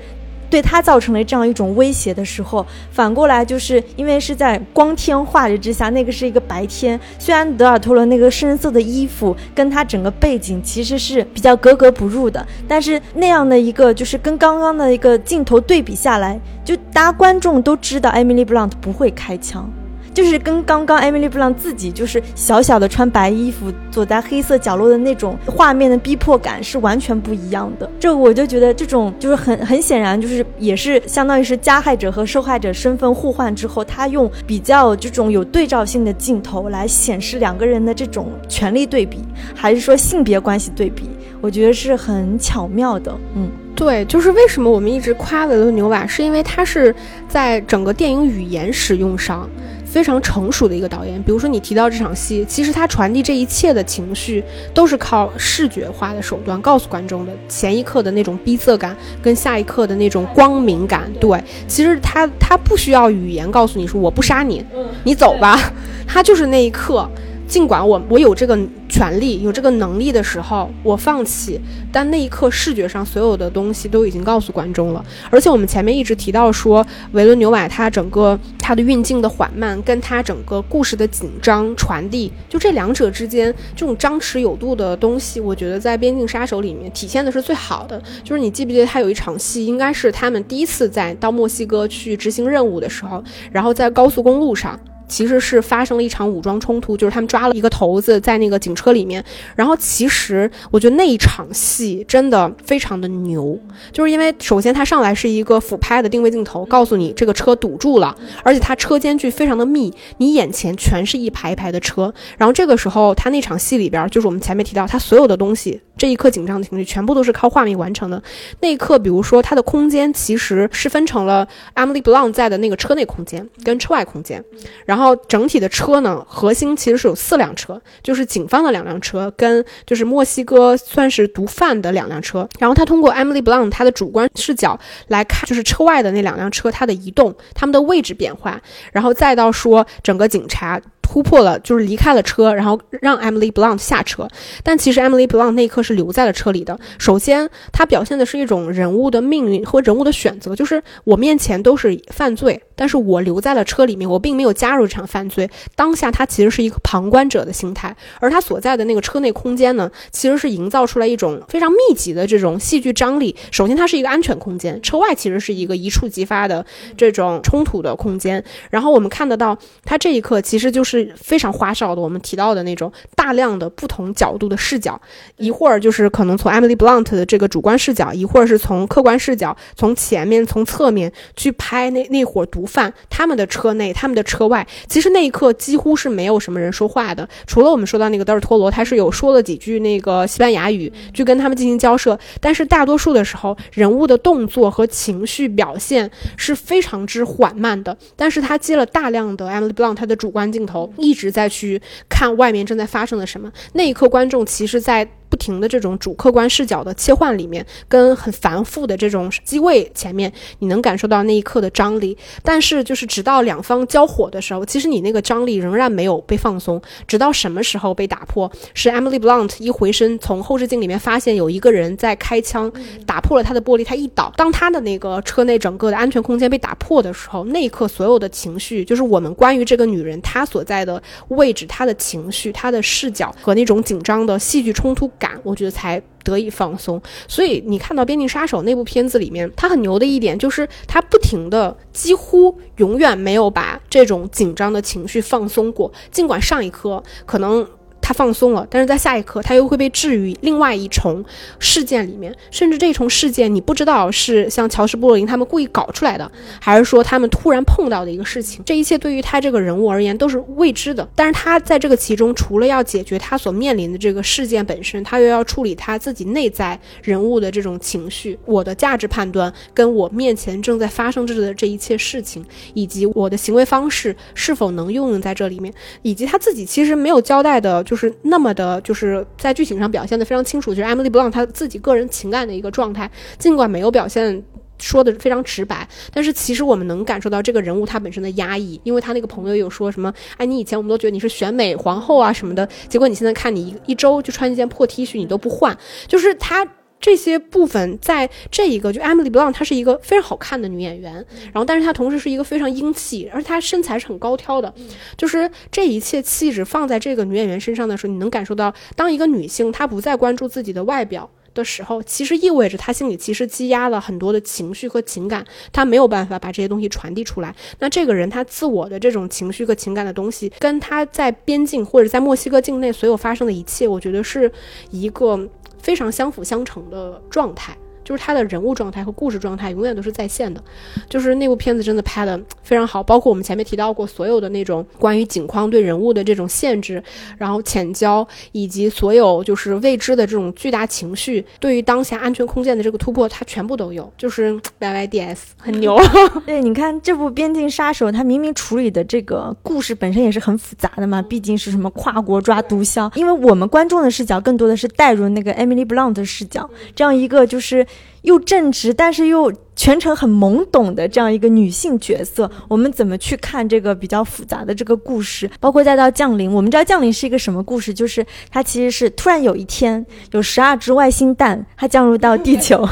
对他造成了这样一种威胁的时候，反过来就是因为是在光天化日之下，那个是一个白天。虽然德尔托罗那个深色的衣服跟他整个背景其实是比较格格不入的，但是那样的一个就是跟刚刚的一个镜头对比下来，就大家观众都知道艾米丽·布朗特不会开枪。就是跟刚刚 Emily Blunt 自己就是小小的穿白衣服躲在黑色角落的那种画面的逼迫感是完全不一样的。这我就觉得这种就是很很显然就是也是相当于是加害者和受害者身份互换之后，他用比较这种有对照性的镜头来显示两个人的这种权力对比，还是说性别关系对比，我觉得是很巧妙的。嗯，对，就是为什么我们一直夸维伦纽瓦，是因为他是在整个电影语言使用上。非常成熟的一个导演，比如说你提到这场戏，其实他传递这一切的情绪都是靠视觉化的手段告诉观众的，前一刻的那种逼仄感跟下一刻的那种光明感。对，其实他他不需要语言告诉你说我不杀你，你走吧，他就是那一刻。尽管我我有这个权利有这个能力的时候，我放弃，但那一刻视觉上所有的东西都已经告诉观众了。而且我们前面一直提到说，维伦纽瓦他整个他的运镜的缓慢，跟他整个故事的紧张传递，就这两者之间这种张弛有度的东西，我觉得在《边境杀手》里面体现的是最好的。就是你记不记得他有一场戏，应该是他们第一次在到墨西哥去执行任务的时候，然后在高速公路上。其实是发生了一场武装冲突，就是他们抓了一个头子在那个警车里面。然后其实我觉得那一场戏真的非常的牛，就是因为首先它上来是一个俯拍的定位镜头，告诉你这个车堵住了，而且它车间距非常的密，你眼前全是一排一排的车。然后这个时候他那场戏里边，就是我们前面提到他所有的东西。这一刻紧张的情绪全部都是靠画面完成的。那一刻，比如说它的空间其实是分成了 Emily Blunt 在的那个车内空间跟车外空间。然后后整体的车呢，核心其实是有四辆车，就是警方的两辆车跟就是墨西哥算是毒贩的两辆车。然后他通过 Emily Blunt 他的主观视角来看，就是车外的那两辆车它的移动、它们的位置变化，然后再到说整个警察。突破了，就是离开了车，然后让 Emily Blunt 下车。但其实 Emily Blunt 那一刻是留在了车里的。首先，他表现的是一种人物的命运和人物的选择，就是我面前都是犯罪。但是我留在了车里面，我并没有加入这场犯罪。当下他其实是一个旁观者的心态，而他所在的那个车内空间呢，其实是营造出来一种非常密集的这种戏剧张力。首先，它是一个安全空间，车外其实是一个一触即发的这种冲突的空间。然后我们看得到，他这一刻其实就是非常花哨的。我们提到的那种大量的不同角度的视角，一会儿就是可能从 Emily Blunt 的这个主观视角，一会儿是从客观视角，从前面、从侧面去拍那那伙毒。毒贩他们的车内，他们的车外，其实那一刻几乎是没有什么人说话的，除了我们说到那个德尔托罗，他是有说了几句那个西班牙语，去跟他们进行交涉。但是大多数的时候，人物的动作和情绪表现是非常之缓慢的。但是他接了大量的 Emily Blunt 他的主观镜头，一直在去看外面正在发生的什么。那一刻，观众其实，在。不停的这种主客观视角的切换里面，跟很繁复的这种机位前面，你能感受到那一刻的张力。但是就是直到两方交火的时候，其实你那个张力仍然没有被放松。直到什么时候被打破？是 Emily Blunt 一回身从后视镜里面发现有一个人在开枪，打破了他的玻璃，他一倒。当他的那个车内整个的安全空间被打破的时候，那一刻所有的情绪，就是我们关于这个女人她所在的位置、她的情绪、她的视角和那种紧张的戏剧冲突。感我觉得才得以放松。所以你看到《边境杀手》那部片子里面，他很牛的一点就是他不停的，几乎永远没有把这种紧张的情绪放松过，尽管上一刻可能。他放松了，但是在下一刻，他又会被置于另外一重事件里面，甚至这一重事件你不知道是像乔什·布洛林他们故意搞出来的，还是说他们突然碰到的一个事情。这一切对于他这个人物而言都是未知的。但是他在这个其中，除了要解决他所面临的这个事件本身，他又要处理他自己内在人物的这种情绪、我的价值判断，跟我面前正在发生着的这一切事情，以及我的行为方式是否能用在这里面，以及他自己其实没有交代的。就是那么的，就是在剧情上表现的非常清楚，就是 Emily Blunt 她自己个人情感的一个状态，尽管没有表现说的非常直白，但是其实我们能感受到这个人物他本身的压抑，因为他那个朋友有说什么，哎，你以前我们都觉得你是选美皇后啊什么的，结果你现在看你一一周就穿一件破 T 恤，你都不换，就是他。这些部分在这一个就 Emily Blunt，她是一个非常好看的女演员，然后但是她同时是一个非常英气，而且她身材是很高挑的，就是这一切气质放在这个女演员身上的时候，你能感受到，当一个女性她不再关注自己的外表的时候，其实意味着她心里其实积压了很多的情绪和情感，她没有办法把这些东西传递出来。那这个人他自我的这种情绪和情感的东西，跟他在边境或者在墨西哥境内所有发生的一切，我觉得是一个。非常相辅相成的状态。就是他的人物状态和故事状态永远都是在线的，就是那部片子真的拍的非常好，包括我们前面提到过所有的那种关于景框对人物的这种限制，然后浅焦以及所有就是未知的这种巨大情绪，对于当下安全空间的这个突破，它全部都有，就是 Y Y D S 很牛。对，你看这部《边境杀手》，它明明处理的这个故事本身也是很复杂的嘛，毕竟是什么跨国抓毒枭，因为我们观众的视角更多的是带入那个 Emily Blunt 的视角，这样一个就是。又正直，但是又全程很懵懂的这样一个女性角色，我们怎么去看这个比较复杂的这个故事？包括再到降临，我们知道降临是一个什么故事？就是它其实是突然有一天，有十二只外星蛋，它降入到地球。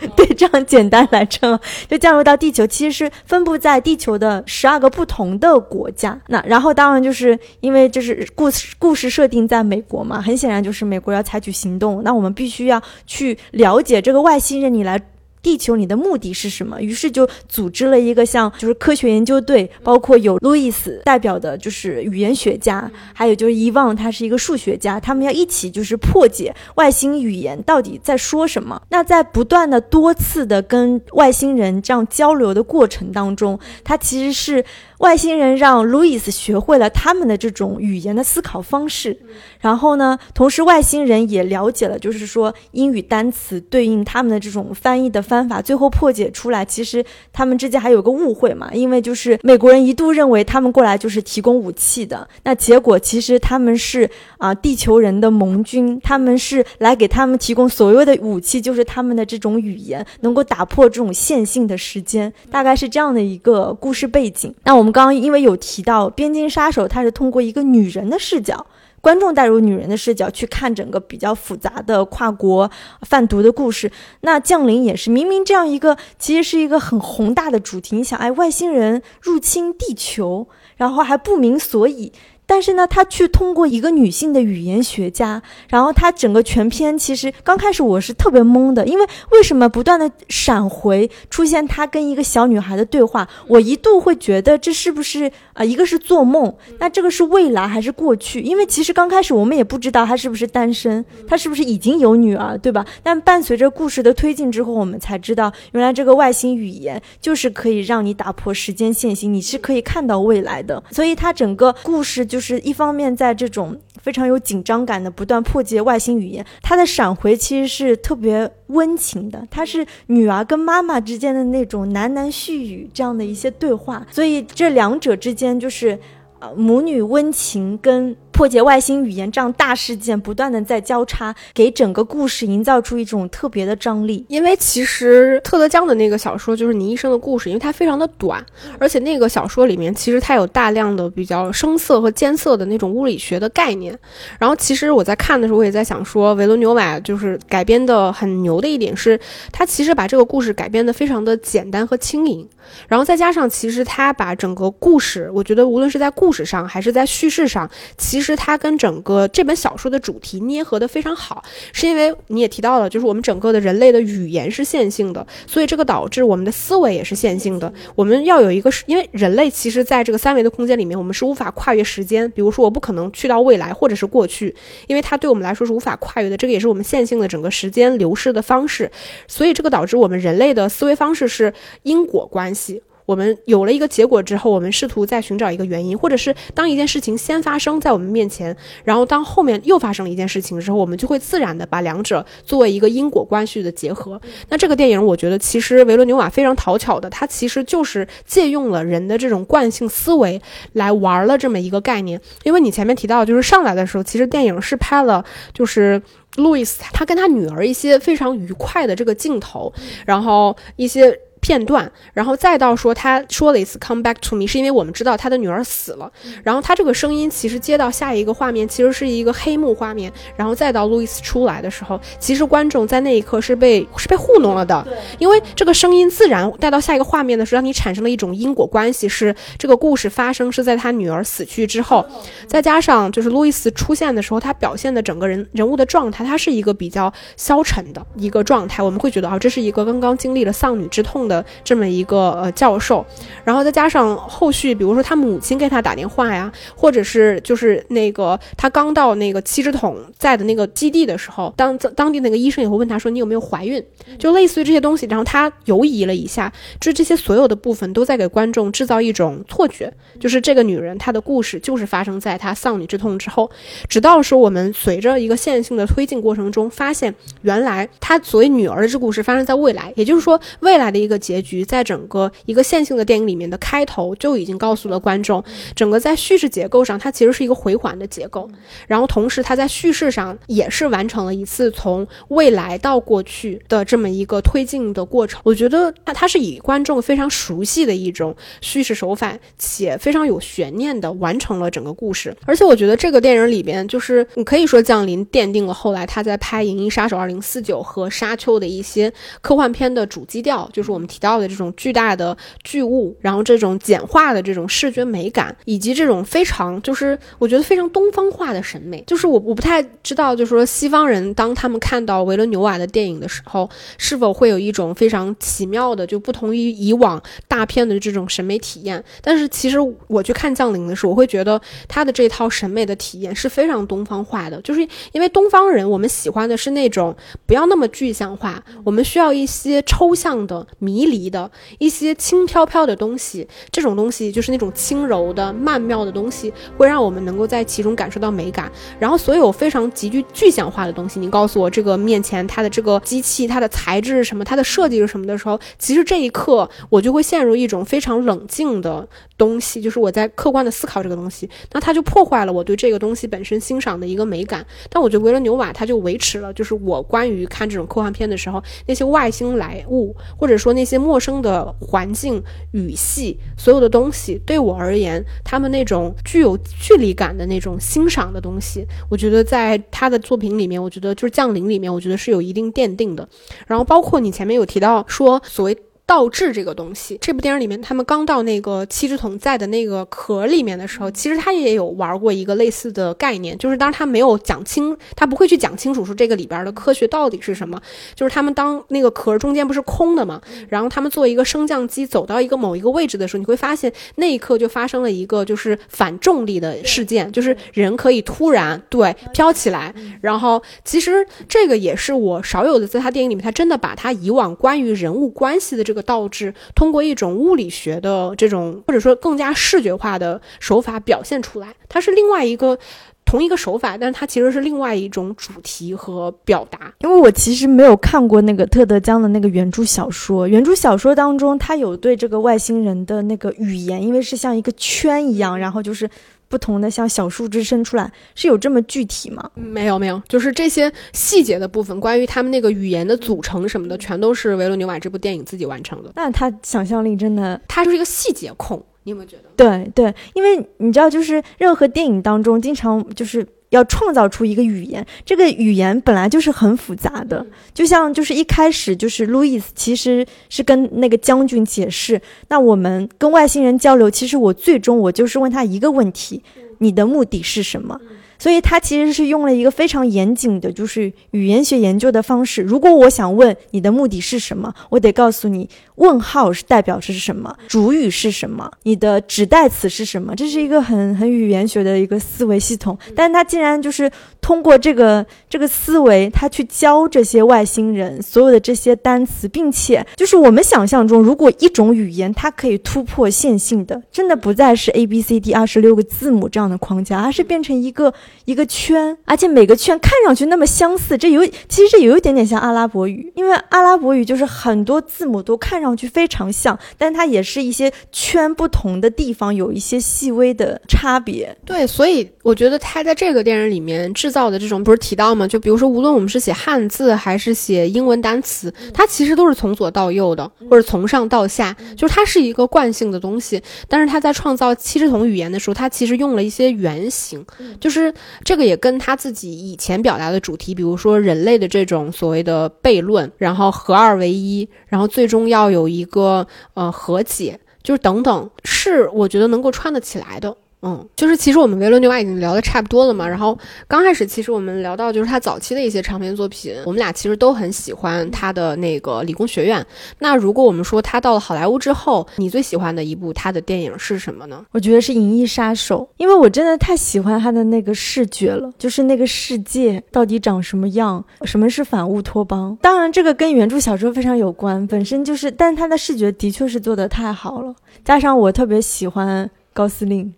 对，这样简单来称，就降落到地球，其实是分布在地球的十二个不同的国家。那然后当然就是因为就是故事故事设定在美国嘛，很显然就是美国要采取行动，那我们必须要去了解这个外星人，你来。地球，你的目的是什么？于是就组织了一个像就是科学研究队，包括有路易斯代表的，就是语言学家，还有就是伊旺，他是一个数学家，他们要一起就是破解外星语言到底在说什么。那在不断的多次的跟外星人这样交流的过程当中，他其实是。外星人让路易斯学会了他们的这种语言的思考方式，然后呢，同时外星人也了解了，就是说英语单词对应他们的这种翻译的方法，最后破解出来，其实他们之间还有个误会嘛，因为就是美国人一度认为他们过来就是提供武器的，那结果其实他们是啊地球人的盟军，他们是来给他们提供所有的武器，就是他们的这种语言能够打破这种线性的时间，大概是这样的一个故事背景。那我们。刚刚因为有提到《边境杀手》，它是通过一个女人的视角，观众带入女人的视角去看整个比较复杂的跨国贩毒的故事。那《降临》也是明明这样一个，其实是一个很宏大的主题。你想，哎，外星人入侵地球，然后还不明所以。但是呢，他去通过一个女性的语言学家，然后他整个全篇其实刚开始我是特别懵的，因为为什么不断的闪回出现他跟一个小女孩的对话，我一度会觉得这是不是啊一个是做梦，那这个是未来还是过去？因为其实刚开始我们也不知道他是不是单身，他是不是已经有女儿，对吧？但伴随着故事的推进之后，我们才知道原来这个外星语言就是可以让你打破时间线性，你是可以看到未来的，所以他整个故事就。就是一方面，在这种非常有紧张感的不断破解外星语言，它的闪回其实是特别温情的，它是女儿跟妈妈之间的那种喃喃絮语这样的一些对话，所以这两者之间就是，呃，母女温情跟。破解外星语言这样大事件不断的在交叉，给整个故事营造出一种特别的张力。因为其实特德江的那个小说就是你一生的故事，因为它非常的短，而且那个小说里面其实它有大量的比较生涩和艰涩的那种物理学的概念。然后其实我在看的时候，我也在想说，维伦纽瓦就是改编的很牛的一点是，他其实把这个故事改编的非常的简单和轻盈。然后再加上其实他把整个故事，我觉得无论是在故故事上还是在叙事上，其实它跟整个这本小说的主题捏合的非常好，是因为你也提到了，就是我们整个的人类的语言是线性的，所以这个导致我们的思维也是线性的。我们要有一个是，因为人类其实在这个三维的空间里面，我们是无法跨越时间，比如说我不可能去到未来或者是过去，因为它对我们来说是无法跨越的，这个也是我们线性的整个时间流逝的方式，所以这个导致我们人类的思维方式是因果关系。我们有了一个结果之后，我们试图再寻找一个原因，或者是当一件事情先发生在我们面前，然后当后面又发生了一件事情之后，我们就会自然的把两者作为一个因果关系的结合。那这个电影，我觉得其实维罗纽瓦非常讨巧的，它其实就是借用了人的这种惯性思维来玩了这么一个概念。因为你前面提到，就是上来的时候，其实电影是拍了，就是路易斯他跟他女儿一些非常愉快的这个镜头，然后一些。片段，然后再到说他说了一次 “come back to me”，是因为我们知道他的女儿死了。然后他这个声音其实接到下一个画面，其实是一个黑幕画面。然后再到路易斯出来的时候，其实观众在那一刻是被是被糊弄了的，因为这个声音自然带到下一个画面的时候，让你产生了一种因果关系，是这个故事发生是在他女儿死去之后，再加上就是路易斯出现的时候，他表现的整个人人物的状态，他是一个比较消沉的一个状态，我们会觉得啊，这是一个刚刚经历了丧女之痛。的这么一个呃教授，然后再加上后续，比如说他母亲给他打电话呀，或者是就是那个他刚到那个七支桶在的那个基地的时候，当当地那个医生也会问他说你有没有怀孕，就类似于这些东西，然后他犹疑了一下，就这些所有的部分都在给观众制造一种错觉，就是这个女人她的故事就是发生在她丧女之痛之后，直到说我们随着一个线性的推进过程中，发现原来她所谓女儿的这故事发生在未来，也就是说未来的一个。结局在整个一个线性的电影里面的开头就已经告诉了观众，整个在叙事结构上它其实是一个回环的结构，然后同时它在叙事上也是完成了一次从未来到过去的这么一个推进的过程。我觉得它它是以观众非常熟悉的一种叙事手法，且非常有悬念的完成了整个故事。而且我觉得这个电影里边就是你可以说降临奠定了后来他在拍《银翼杀手二零四九》和《沙丘》的一些科幻片的主基调，就是我们。提到的这种巨大的巨物，然后这种简化的这种视觉美感，以及这种非常就是我觉得非常东方化的审美，就是我我不太知道，就是说西方人当他们看到维伦纽瓦的电影的时候，是否会有一种非常奇妙的，就不同于以往大片的这种审美体验。但是其实我去看《降临》的时候，我会觉得他的这套审美的体验是非常东方化的，就是因为东方人我们喜欢的是那种不要那么具象化，我们需要一些抽象的迷。迷离的一些轻飘飘的东西，这种东西就是那种轻柔的曼妙的东西，会让我们能够在其中感受到美感。然后，所有非常极具具象化的东西，你告诉我这个面前它的这个机器，它的材质是什么，它的设计是什么的时候，其实这一刻我就会陷入一种非常冷静的东西，就是我在客观的思考这个东西，那它就破坏了我对这个东西本身欣赏的一个美感。但我觉得维伦纽瓦他就维持了，就是我关于看这种科幻片的时候，那些外星来物，或者说那。些陌生的环境、语系，所有的东西对我而言，他们那种具有距离感的那种欣赏的东西，我觉得在他的作品里面，我觉得就是《降临》里面，我觉得是有一定奠定的。然后包括你前面有提到说，所谓。倒置这个东西，这部电影里面，他们刚到那个七只桶在的那个壳里面的时候，其实他也有玩过一个类似的概念，就是当然他没有讲清，他不会去讲清楚说这个里边的科学到底是什么。就是他们当那个壳中间不是空的嘛，然后他们做一个升降机走到一个某一个位置的时候，你会发现那一刻就发生了一个就是反重力的事件，就是人可以突然对飘起来。然后其实这个也是我少有的在他电影里面，他真的把他以往关于人物关系的这个。导致通过一种物理学的这种，或者说更加视觉化的手法表现出来，它是另外一个同一个手法，但它其实是另外一种主题和表达。因为我其实没有看过那个特德·江的那个原著小说，原著小说当中，他有对这个外星人的那个语言，因为是像一个圈一样，然后就是。不同的像小树枝伸出来，是有这么具体吗？没有没有，就是这些细节的部分，关于他们那个语言的组成什么的，全都是维罗纽瓦这部电影自己完成的。那他想象力真的，他就是一个细节控，你有没有觉得？对对，因为你知道，就是任何电影当中，经常就是要创造出一个语言，这个语言本来就是很复杂的，就像就是一开始就是路易斯其实是跟那个将军解释，那我们跟外星人交流，其实我最终我就是问他一个问题，你的目的是什么？所以他其实是用了一个非常严谨的，就是语言学研究的方式。如果我想问你的目的是什么，我得告诉你问号是代表是什么，主语是什么，你的指代词是什么。这是一个很很语言学的一个思维系统。但是他竟然就是通过这个这个思维，他去教这些外星人所有的这些单词，并且就是我们想象中，如果一种语言它可以突破线性的，真的不再是 A B C D 二十六个字母这样的框架，而是变成一个。一个圈，而且每个圈看上去那么相似，这有其实这有一点点像阿拉伯语，因为阿拉伯语就是很多字母都看上去非常像，但它也是一些圈不同的地方有一些细微的差别。对，所以我觉得他在这个电影里面制造的这种，不是提到吗？就比如说，无论我们是写汉字还是写英文单词，它其实都是从左到右的，或者从上到下，就是它是一个惯性的东西。但是他在创造七支筒语言的时候，他其实用了一些原型，就是。这个也跟他自己以前表达的主题，比如说人类的这种所谓的悖论，然后合二为一，然后最终要有一个呃和解，就是等等，是我觉得能够串得起来的。嗯，就是其实我们维伦纽瓦已经聊的差不多了嘛。然后刚开始其实我们聊到就是他早期的一些长篇作品，我们俩其实都很喜欢他的那个理工学院。那如果我们说他到了好莱坞之后，你最喜欢的一部他的电影是什么呢？我觉得是《银翼杀手》，因为我真的太喜欢他的那个视觉了，就是那个世界到底长什么样，什么是反乌托邦。当然这个跟原著小说非常有关，本身就是，但他的视觉的确是做的太好了，加上我特别喜欢。高司令，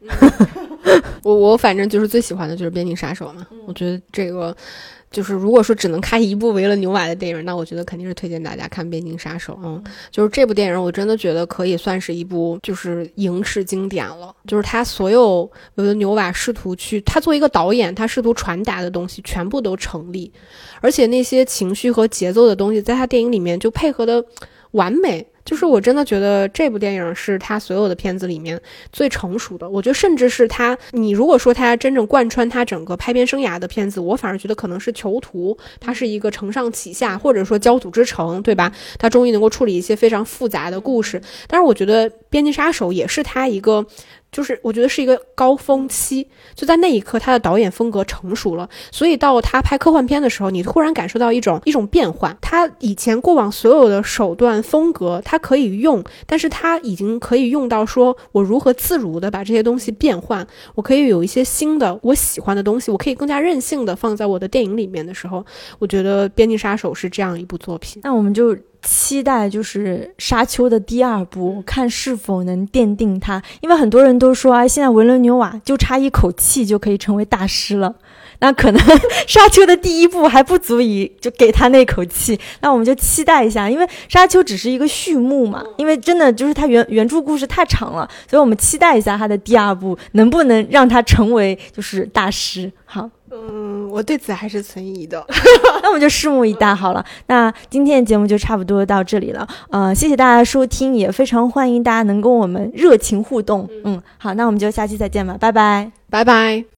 我我反正就是最喜欢的就是《边境杀手》嘛。我觉得这个就是如果说只能看一部维了牛瓦的电影，那我觉得肯定是推荐大家看《边境杀手》。嗯，就是这部电影，我真的觉得可以算是一部就是影视经典了。就是他所有维了牛瓦试图去，他作为一个导演，他试图传达的东西全部都成立，而且那些情绪和节奏的东西，在他电影里面就配合的完美。就是我真的觉得这部电影是他所有的片子里面最成熟的。我觉得甚至是他，你如果说他真正贯穿他整个拍片生涯的片子，我反而觉得可能是《囚徒》，它是一个承上启下，或者说焦土之城，对吧？他终于能够处理一些非常复杂的故事。但是我觉得《边境杀手》也是他一个。就是我觉得是一个高峰期，就在那一刻，他的导演风格成熟了，所以到他拍科幻片的时候，你突然感受到一种一种变化。他以前过往所有的手段风格，他可以用，但是他已经可以用到说，我如何自如的把这些东西变换，我可以有一些新的我喜欢的东西，我可以更加任性的放在我的电影里面的时候，我觉得《边境杀手》是这样一部作品。那我们就。期待就是《沙丘》的第二部，看是否能奠定它。因为很多人都说啊，现在维伦纽瓦就差一口气就可以成为大师了。那可能《沙丘》的第一部还不足以就给他那口气。那我们就期待一下，因为《沙丘》只是一个序幕嘛。因为真的就是他原原著故事太长了，所以我们期待一下他的第二部能不能让他成为就是大师。好。嗯，我对此还是存疑的，那我们就拭目以待好了。那今天的节目就差不多到这里了，呃，谢谢大家收听，也非常欢迎大家能跟我们热情互动。嗯，好，那我们就下期再见吧，拜拜，拜拜。